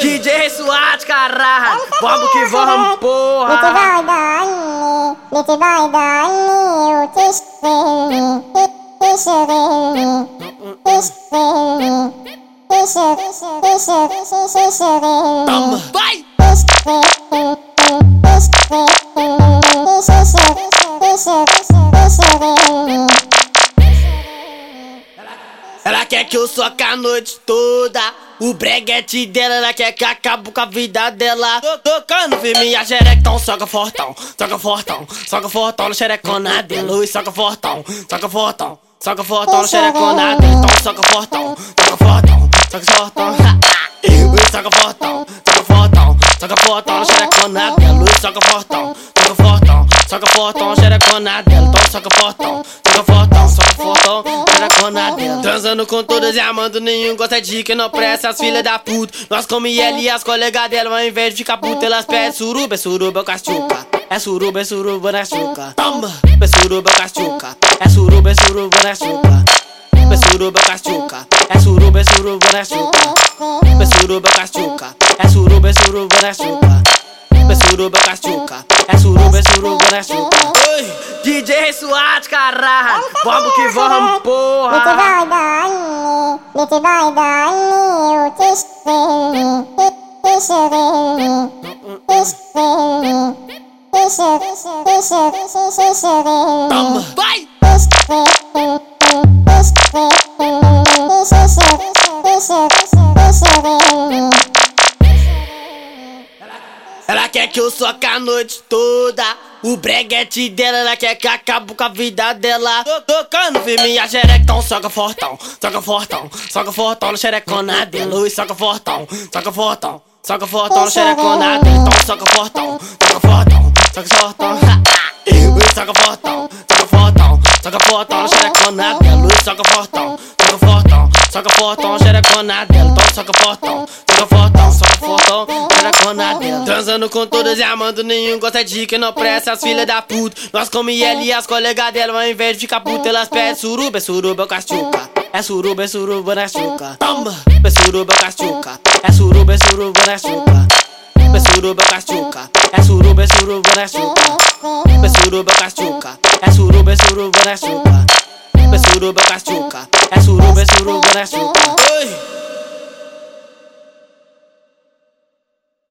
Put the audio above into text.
DJ Suat, caralho. Vamos que vamos, porra. Lite vai dali, lite vai. Dali, o testemunho, testemunho, testemunho, testemunho, testemunho, testemunho. Vai! Ela quer que eu soque a noite toda. O breguete dela, ela quer que acabe com a vida dela. Tô tocando firme a xerecão, soca fortão, soca fortão, soca fortão na xerecona dela. Ui, soca fortão, soca fortão, soca fortão na xerecona dela. Então soca fortão, soca fortão, soca fortão. Ui, soca fortão, soca fortão, soca fortão na xerecona dela. Ui, soca fortão, soca fortão, soca fortão na xerecona. Então soca fortão, soca fortão, soca fortão, dela. Transando com todas e amando nenhum gosta de que não presta as filhas da puta. Nós come ela e as colegas dela, ao invés de ficar puta, elas pedem suruba, é suruba com chuca. É suruba, é suruba na chuca. Toma, é suruba com chuca. É suruba, é suruba na chuca. É suruba com chuca. É suruba, é suruba na chuca. É suruba com chuca. É suruba, é suruba na chuca. É suruba com chuca. É suruba, é suruba na chuca. Oi, DJ Suat, caralho. Vamos que vamos, porra. vai dali, lite vai dali, o testemunho, testemunho, testemunho, testemunho, testemunho. Toma, vai! Ela quer que eu soque a noite toda. O breguete dela, ela quer que acabe com a vida dela. Tô tocando firme a xerecão, soca fortão, soca fortão, soca fortão na xerecona dela. Ui, soca fortão, soca fortão, soca fortão na xerecona dela. Então soca fortão, soca fortão, soca fortão. Ui, soca fortão, soca fortão, soca fortão na xerecona dela. Ui, soca fortão, soca fortão, soca fortão na xerecona dela. Então soca fortão, soca fortão, soca fortão, dela. Transando com todas e amando nenhum gosta de que não presta as filhas da puta. Nós come ela e as colegas dela, ao invés de ficar puta, elas pedem suruba, é suruba com as chuca. É suruba, é suruba na chuca. Toma, é suruba. É suruba, é suruba na chuca. É suruba. É suruba, é suruba na chuca. É suruba. É suruba, é suruba na chuca. É suruba. É suruba, é suruba na chuca.